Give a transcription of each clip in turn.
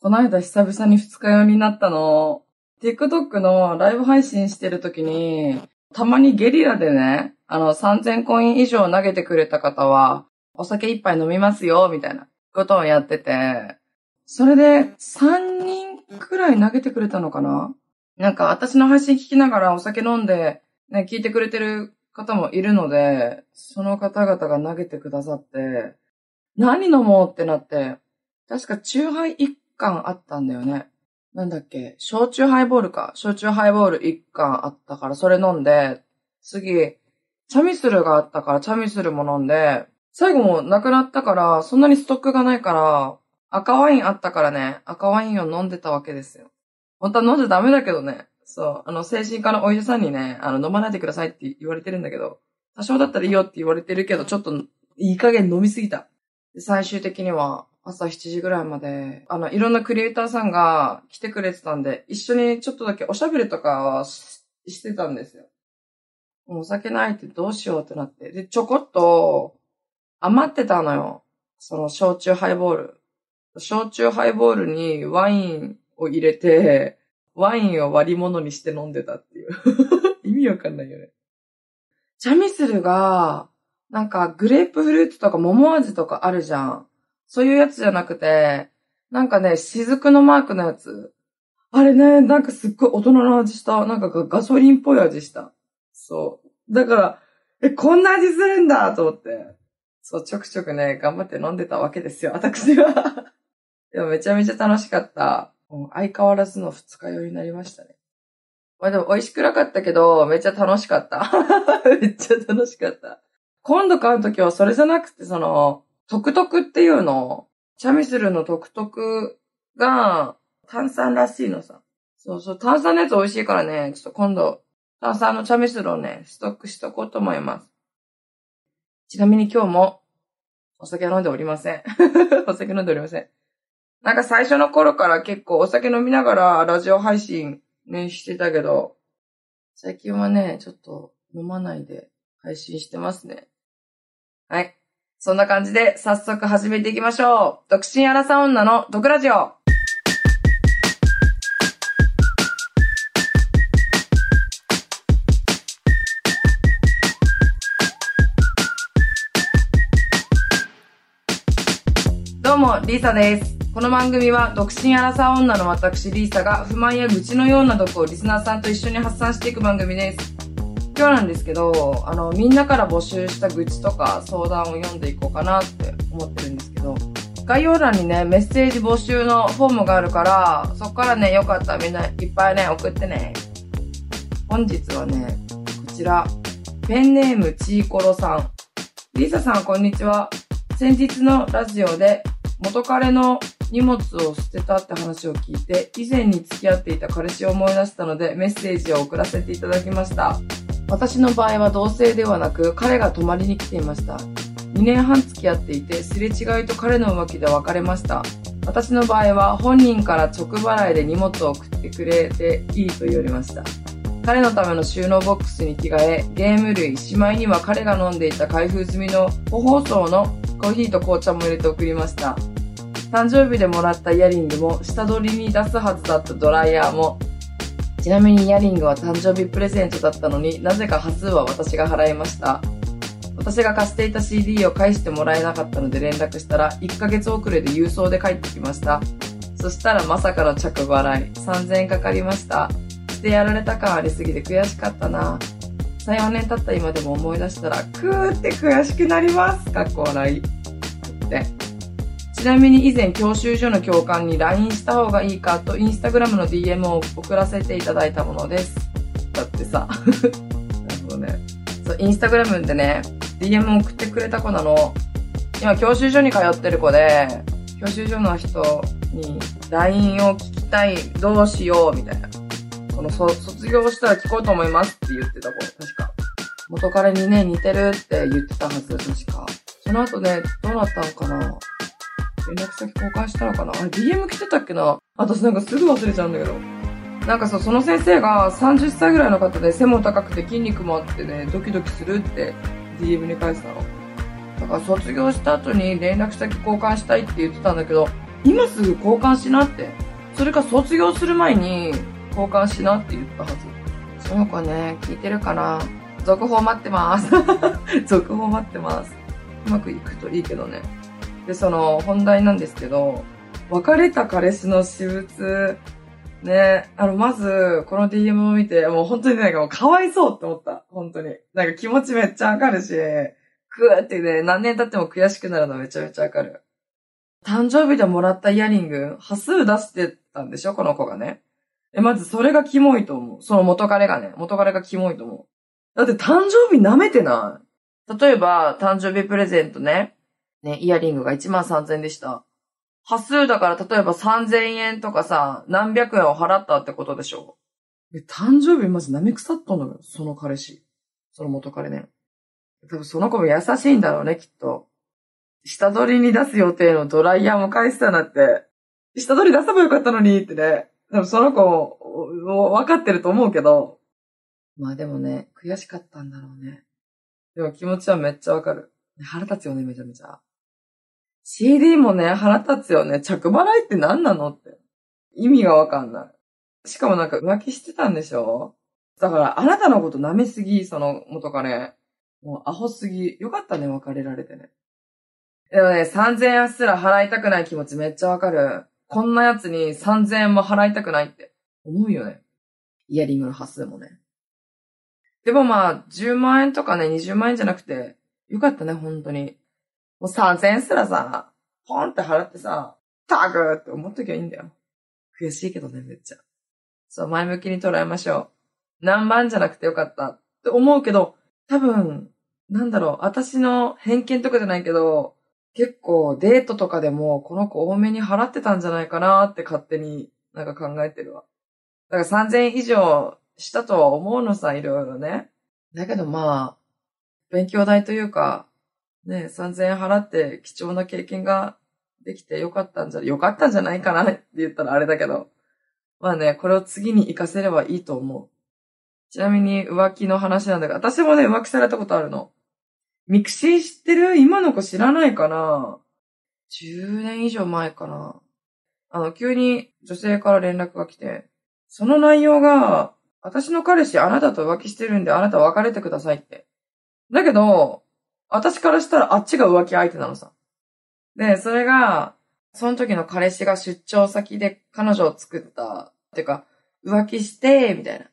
この間久々に二日酔いになったの。TikTok のライブ配信してる時に、たまにゲリラでね、あの、3000コイン以上投げてくれた方は、お酒一杯飲みますよ、みたいなことをやってて、それで3人くらい投げてくれたのかな？なんか私の配信聞きながらお酒飲んで、ね、聞いてくれてる方もいるので、その方々が投げてくださって、何飲もうってなって、確かチューハイ1缶あったんだよね。なんだっけ、焼酎ハイボールか。焼酎ハイボール1缶あったから、それ飲んで、次、チャミスルがあったから、チャミスルも飲んで、最後もなくなったから、そんなにストックがないから、赤ワインあったからね、赤ワインを飲んでたわけですよ。本当は飲んじゃダメだけどね。そう。あの、精神科のお医者さんにね、あの、飲まないでくださいって言われてるんだけど、多少だったらいいよって言われてるけど、ちょっと、いい加減飲みすぎた。で最終的には、朝7時ぐらいまで、あの、いろんなクリエイターさんが来てくれてたんで、一緒にちょっとだけおしゃべりとかししてたんですよ。もうお酒ないってどうしようってなって。で、ちょこっと余ってたのよ。その焼酎ハイボール。焼酎ハイボールにワインを入れて、ワインを割り物にして飲んでたっていう。意味わかんないよね。チャミスルが、なんかグレープフルーツとか桃味とかあるじゃん。そういうやつじゃなくて、なんかね、雫のマークのやつ。あれね、なんかすっごい大人の味した。なんかガソリンっぽい味した。そう。だから、え、こんな味するんだと思って。そう、ちょくちょくね、頑張って飲んでたわけですよ、私は。でもめちゃめちゃ楽しかった。相変わらずの二日酔いになりましたね。まあでも美味しくなかったけど、めっちゃ楽しかった。めっちゃ楽しかった。今度買うときはそれじゃなくて、その、トクトクっていうの、チャミスルのトクトクが炭酸らしいのさ。そうそう、炭酸のやつ美味しいからね、ちょっと今度、炭酸のチャミスルをね、ストックしとこうと思います。ちなみに今日もお酒飲んでおりません。お酒飲んでおりません。なんか最初の頃から結構お酒飲みながらラジオ配信ね、してたけど、最近はね、ちょっと飲まないで配信してますね。はい。そんな感じで早速始めていきましょう。独身アラサ女の毒ラジオ。どうも、リーサです。この番組は独身アラサー女の私リーサが不満や愚痴のような毒をリスナーさんと一緒に発散していく番組です。今日なんですけど、あの、みんなから募集した愚痴とか相談を読んでいこうかなって思ってるんですけど、概要欄にね、メッセージ募集のフォームがあるから、そこからね、よかったらみんないっぱいね、送ってね。本日はね、こちら、ペンネームちーころさん。リサさん、こんにちは。先日のラジオで、元彼の荷物を捨てたって話を聞いて、以前に付き合っていた彼氏を思い出したので、メッセージを送らせていただきました。私の場合は同性ではなく、彼が泊まりに来ていました。2年半付き合っていて、すれ違いと彼の浮気で別れました。私の場合は本人から直払いで荷物を送ってくれていいと言われました。彼のための収納ボックスに着替え、ゲーム類、しまいには彼が飲んでいた開封済みの個包装のコーヒーと紅茶も入れて送りました。誕生日でもらったイヤリングも、下取りに出すはずだったドライヤーも、ちなみにイヤリングは誕生日プレゼントだったのになぜか端数は私が払いました。私が貸していた CD を返してもらえなかったので連絡したら1ヶ月遅れで郵送で帰ってきました。そしたらまさかの着払い3000円かかりました。してやられた感ありすぎて悔しかったな。3、4年経った今でも思い出したら、クーって悔しくなります。かっこ笑い。って。ちなみに以前教習所の教官に LINE した方がいいかとインスタグラムの DM を送らせていただいたものです。だってさ、なるほどね。そう、インスタグラムでね、DM を送ってくれた子なの。今教習所に通ってる子で、教習所の人に LINE を聞きたい、どうしよう、みたいな。その、卒業したら聞こうと思いますって言ってた子、確か。元彼にね、似てるって言ってたはず、確か。その後ね、どうなったのかな連絡先交換したのかな？あれ DM 来てたっけな？私なんかすぐ忘れちゃうんだけど。なんかさ、その先生が30歳ぐらいの方で背も高くて筋肉もあってね、ドキドキするって DM に返したの。だから卒業した後に連絡先交換したいって言ってたんだけど、今すぐ交換しなって。それか卒業する前に交換しなって言ったはず。その子ね、聞いてるかな続報待ってます。続報待ってます。うまくいくといいけどね。で、その本題なんですけど、別れた彼氏の私物、ね、あの、まず、この DM を見て、もう本当になんかもうかわいそうって思った。本当に。なんか気持ちめっちゃわかるし、くーってね、何年経っても悔しくなるのめちゃめちゃわかる。誕生日でもらったイヤリング、端数出してたんでしょこの子がね。え、まずそれがキモいと思う。その元彼がね、元彼がキモいと思う。だって誕生日舐めてない例えば、誕生日プレゼントね。ね、イヤリングが1万3000円でした。端数だから例えば3000円とかさ、何百円を払ったってことでしょえ、誕生日マジ舐め腐っとんのよ。その彼氏。その元彼ね。多分その子も優しいんだろうね、きっと。下取りに出す予定のドライヤーも返したなって。下取り出せばよかったのにってね。多分その子も分かってると思うけど。まあでもね、悔しかったんだろうね。でも気持ちはめっちゃわかる。腹立つよね、めちゃめちゃ。CD もね、腹立つよね。着払いって何なのって。意味がわかんない。しかもなんか浮気してたんでしょ？だから、あなたのこと舐めすぎ、その元彼。もうアホすぎ。よかったね、別れられてね。でもね、3000円すら払いたくない気持ちめっちゃわかる。こんなやつに3000円も払いたくないって思うよね。イヤリングの端数もね。でもまあ、10万円とかね、20万円じゃなくて、よかったね、本当に。もう3000円すらさ、ポンって払ってさ、タグって思っときゃいいんだよ。悔しいけどね、めっちゃ。そう、前向きに捉えましょう。何万じゃなくてよかったって思うけど、多分、なんだろう、私の偏見とかじゃないけど、結構デートとかでもこの子多めに払ってたんじゃないかなって勝手になんか考えてるわ。だから3000円以上したとは思うのさ、いろいろね。だけどまあ、勉強代というか、ね、3000円払って貴重な経験ができてよかったんじゃ、よかったんじゃないかなって言ったらあれだけど。まあね、これを次に活かせればいいと思う。ちなみに浮気の話なんだが、私もね、浮気されたことあるの。 mixi 知ってる？今の子知らないかな ?10 年以上前かなあの、急に女性から連絡が来て、その内容が、私の彼氏あなたと浮気してるんであなた別れてくださいって。だけど、私からしたらあっちが浮気相手なのさ。で、それが、その時の彼氏が出張先で彼女を作った、っていうか、浮気して、みたいな。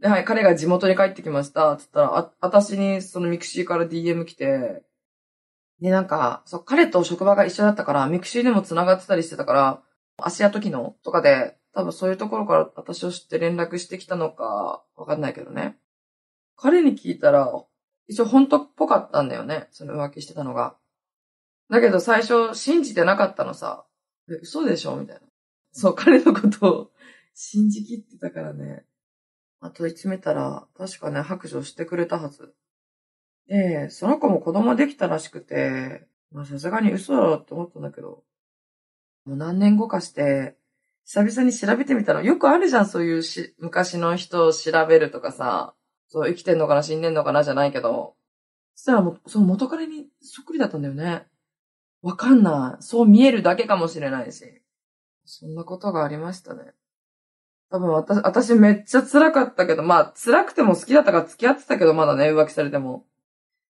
で、はい、彼が地元に帰ってきました、つったら、あ、私にその mixi から DM 来て、で、なんか、そう、彼と職場が一緒だったから、 mixi でも繋がってたりしてたから、足跡機能とかで、多分そういうところから私を知って連絡してきたのか、わかんないけどね。彼に聞いたら、一応本当っぽかったんだよね。その浮気してたのが。だけど最初信じてなかったのさ。嘘でしょみたいな。そう、彼のことを信じきってたからね。あとい詰めたら、確かね、白状してくれたはず。で、その子も子供できたらしくて、まあさすがに嘘だろって思ったんだけど、もう何年後かして、久々に調べてみたら、よくあるじゃん、そういうし昔の人を調べるとかさ、そう、生きてんのかな、死んでんのかな、じゃないけど、そしたらもう、その元彼にそっくりだったんだよね。わかんない。そう見えるだけかもしれないし。そんなことがありましたね。多分私、私めっちゃ辛かったけど、まあ辛くても好きだったから付き合ってたけど、まだね、浮気されても。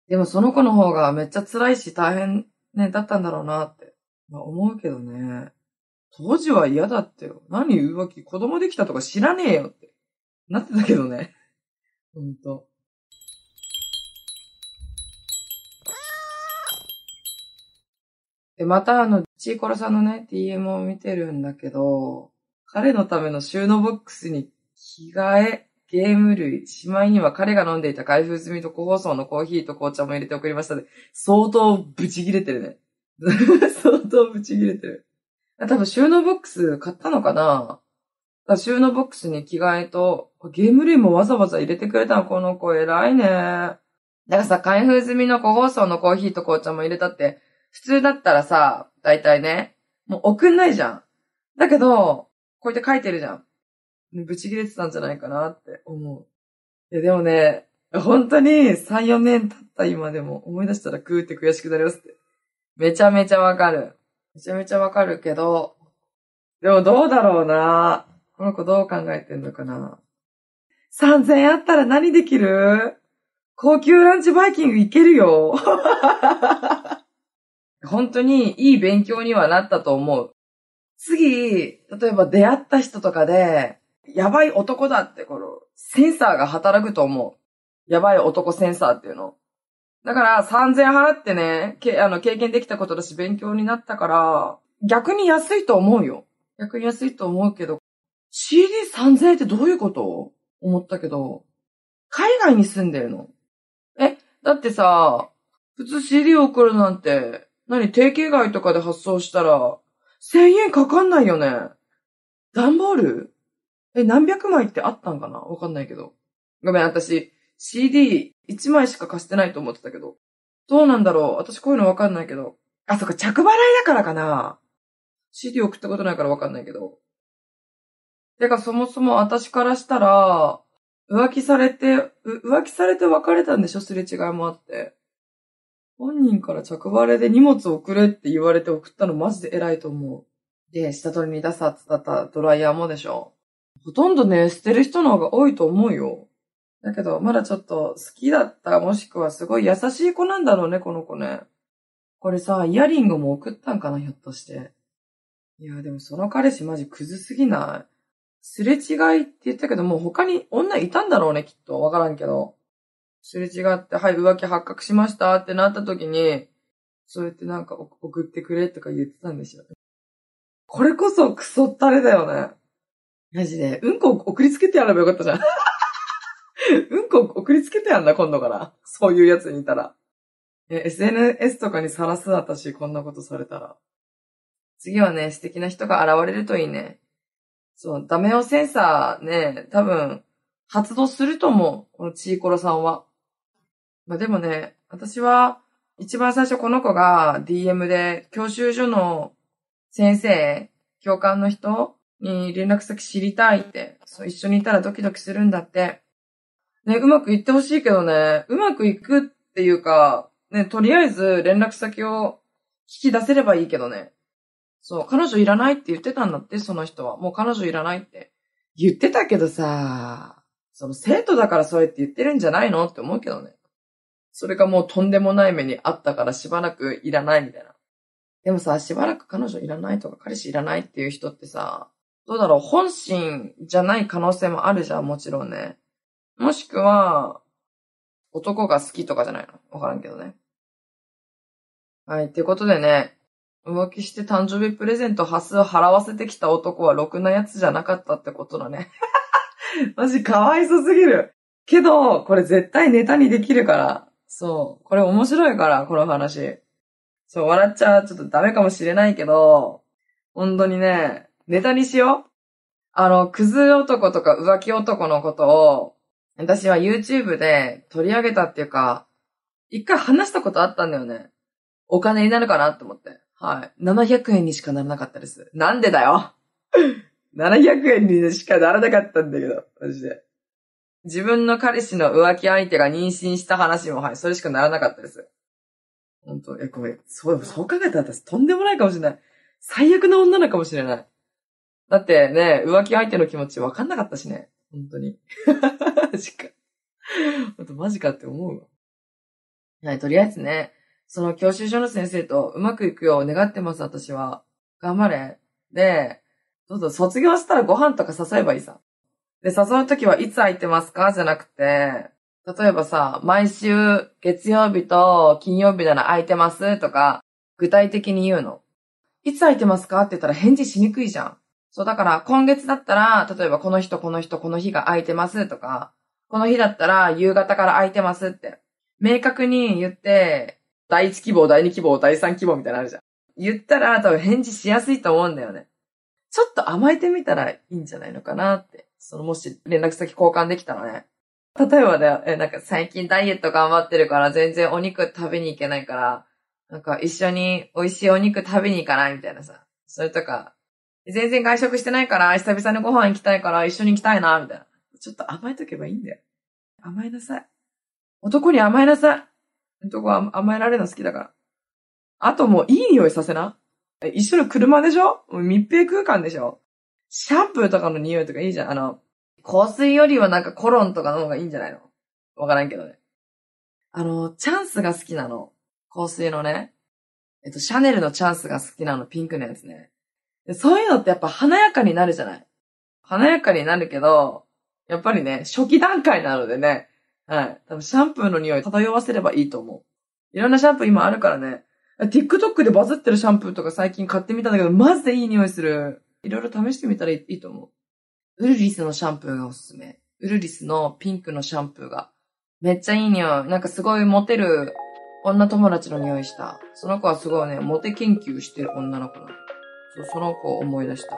でもその子の方がめっちゃ辛いし大変ね、だったんだろうなって、まあ、思うけどね。当時は嫌だってよ。何浮気、子供できたとか知らねえよって。なってたけどね。ほんと。で、またあの、チーコラさんのね、DM を見てるんだけど、彼のための収納ボックスに着替え、ゲーム類、しまいには彼が飲んでいた開封済みと個包装のコーヒーと紅茶も入れて送りましたで、相当ブチ切れてるね。相当ブチ切れてる。多分収納ボックス買ったのかな収納ボックスに着替えと、ゲーム類もわざわざ入れてくれたの、この子偉いね。だからさ、開封済みの個包装のコーヒーと紅茶も入れたって、普通だったらさ、だいたいね、もう送んないじゃん。だけど、こうやって書いてるじゃん。ブチ切れてたんじゃないかなって思う。いや、でもね、本当に3、4年経った今でも思い出したらグーって悔しくなりますって。めちゃめちゃわかる。めちゃめちゃわかるけど、でもどうだろうな。この子どう考えてんのかな？3000円あったら何できる？高級ランチバイキング行けるよ。本当にいい勉強にはなったと思う。次、例えば出会った人とかで、やばい男だってこの、センサーが働くと思う。やばい男センサーっていうの。だから3000払ってね、けあの経験できたことだし勉強になったから、逆に安いと思うよ。逆に安いと思うけど、CD3000 円ってどういうこと？思ったけど、海外に住んでるの？え、だってさ、普通 CD 送るなんて、何定型外とかで発送したら、1000円かかんないよね。段ボール？え、何百枚ってあったんかな？わかんないけど。ごめん、私、CD1 枚しか貸してないと思ってたけど。どうなんだろう？私こういうのわかんないけど。あ、そっか、着払いだからかな ?CD 送ったことないからわかんないけど。てか、そもそも私からしたら、浮気されて、浮気されて別れたんでしょ？すれ違いもあって。本人から着払いで荷物送れって言われて送ったのマジで偉いと思う。で、下取りに出さってったドライヤーもでしょ。ほとんどね、捨てる人の方が多いと思うよ。だけど、まだちょっと好きだった、もしくはすごい優しい子なんだろうね、この子ね。これさ、イヤリングも送ったんかな、ひょっとして。いや、でもその彼氏マジクズすぎない？すれ違いって言ったけど、もう他に女いたんだろうね、きっと。わからんけど。すれ違って、はい、浮気発覚しましたってなった時に、そうやってなんか送ってくれとか言ってたんですよ。これこそクソったれだよね。マジで。うんこ送りつけてやればよかったじゃん。うんこ送りつけてやんな、今度から。そういうやつにいたら。え、SNS とかにさらす私、こんなことされたら。次はね、素敵な人が現れるといいね。そう、ダメオセンサーね、多分、発動すると思う。このチーコロさんは。まあでもね、私は、一番最初この子が DM で教習所の先生、教官の人に連絡先知りたいって、そう一緒にいたらドキドキするんだって。ね、うまくいってほしいけどね、うまくいくっていうか、ね、とりあえず連絡先を引き出せればいいけどね。そう、彼女いらないって言ってたんだって、その人は。もう彼女いらないって言ってたけどさ、その生徒だからそうやって言ってるんじゃないのって思うけどね。それがもうとんでもない目にあったからしばらくいらないみたいな。でもさ、しばらく彼女いらないとか彼氏いらないっていう人ってさ、どうだろう、本心じゃない可能性もあるじゃん、もちろんね。もしくは、男が好きとかじゃないの？わからんけどね。はい、ってことでね、浮気して誕生日プレゼント端数払わせてきた男はろくなやつじゃなかったってことだね。マジかわいそすぎる。けど、これ絶対ネタにできるから。そう。これ面白いから、この話。そう、笑っちゃちょっとダメかもしれないけど、本当にね、ネタにしよう。あの、クズ男とか浮気男のことを、私は YouTube で取り上げたっていうか、一回話したことあったんだよね。お金になるかなって思って。はい。700円にしかならなかったです。なんでだよ !700 円にしかならなかったんだけど、マジで。自分の彼氏の浮気相手が妊娠した話も、はい、それしかならなかったです。本当え、ごめん。そう、そう考えたら私とんでもないかもしれない。最悪な女なのかもしれない。だってね、浮気相手の気持ち分かんなかったしね。本当に。マジか。ほんとマジかって思うわ。はい、とりあえずね、その教習所の先生とうまくいくよう願ってます、私は。頑張れ。で、どうぞ卒業したらご飯とか誘えばいいさ。で、誘うときはいつ空いてますか？じゃなくて、例えばさ、毎週月曜日と金曜日なら空いてますとか、具体的に言うの。いつ空いてますか？って言ったら返事しにくいじゃん。そう、だから今月だったら、例えばこの人この人この日が空いてますとか、この日だったら夕方から空いてますって。明確に言って、第1希望、第2希望、第3希望みたいなのあるじゃん。言ったら多分返事しやすいと思うんだよね。ちょっと甘えてみたらいいんじゃないのかなって。そのもし連絡先交換できたらね。例えばね、え、なんか最近ダイエット頑張ってるから全然お肉食べに行けないから、なんか一緒に美味しいお肉食べに行かないみたいなさ。それとか、全然外食してないから久々にご飯行きたいから一緒に行きたいな、みたいな。ちょっと甘えとけばいいんだよ。甘えなさい。男に甘えなさい。男は甘えられるの好きだから。あともういい匂いさせな。一緒の車でしょ？密閉空間でしょ？シャンプーとかの匂いとかいいじゃん。あの、香水よりはなんかコロンとかの方がいいんじゃないの？わからんけどね。あの、チャンスが好きなの。香水のね。えっと、シャネルのチャンスが好きなの、ピンクのやつね。そういうのってやっぱ華やかになるじゃない？華やかになるけど、やっぱりね、初期段階なのでね、はい。多分シャンプーの匂い漂わせればいいと思う。いろんなシャンプー今あるからね。TikTok でバズってるシャンプーとか最近買ってみたんだけど、マジでいい匂いする。いろいろ試してみたらいいと思う。ウルリスのシャンプーがおすすめ。ウルリスのピンクのシャンプーが。めっちゃいい匂い。なんかすごいモテる女友達の匂いした。その子はすごいね、モテ研究してる女の子なの。そう、その子を思い出した。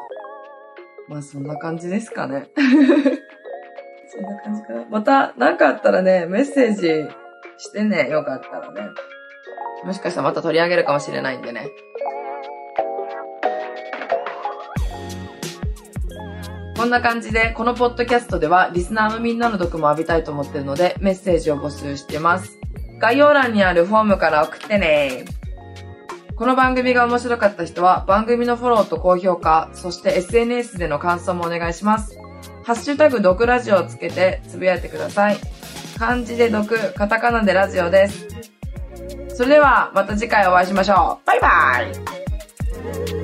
まあそんな感じですかね。そんな感じかな。また、なんかあったらね、メッセージしてね、よかったらね。もしかしたらまた取り上げるかもしれないんでね。こんな感じで、このポッドキャストでは、リスナーのみんなの毒も浴びたいと思ってるので、メッセージを募集してます。概要欄にあるフォームから送ってね。この番組が面白かった人は、番組のフォローと高評価、そして SNS での感想もお願いします。ハッシュタグ毒ラジオをつけてつぶやいてください。漢字で毒、カタカナでラジオです。それでは、また次回お会いしましょう。バイバイ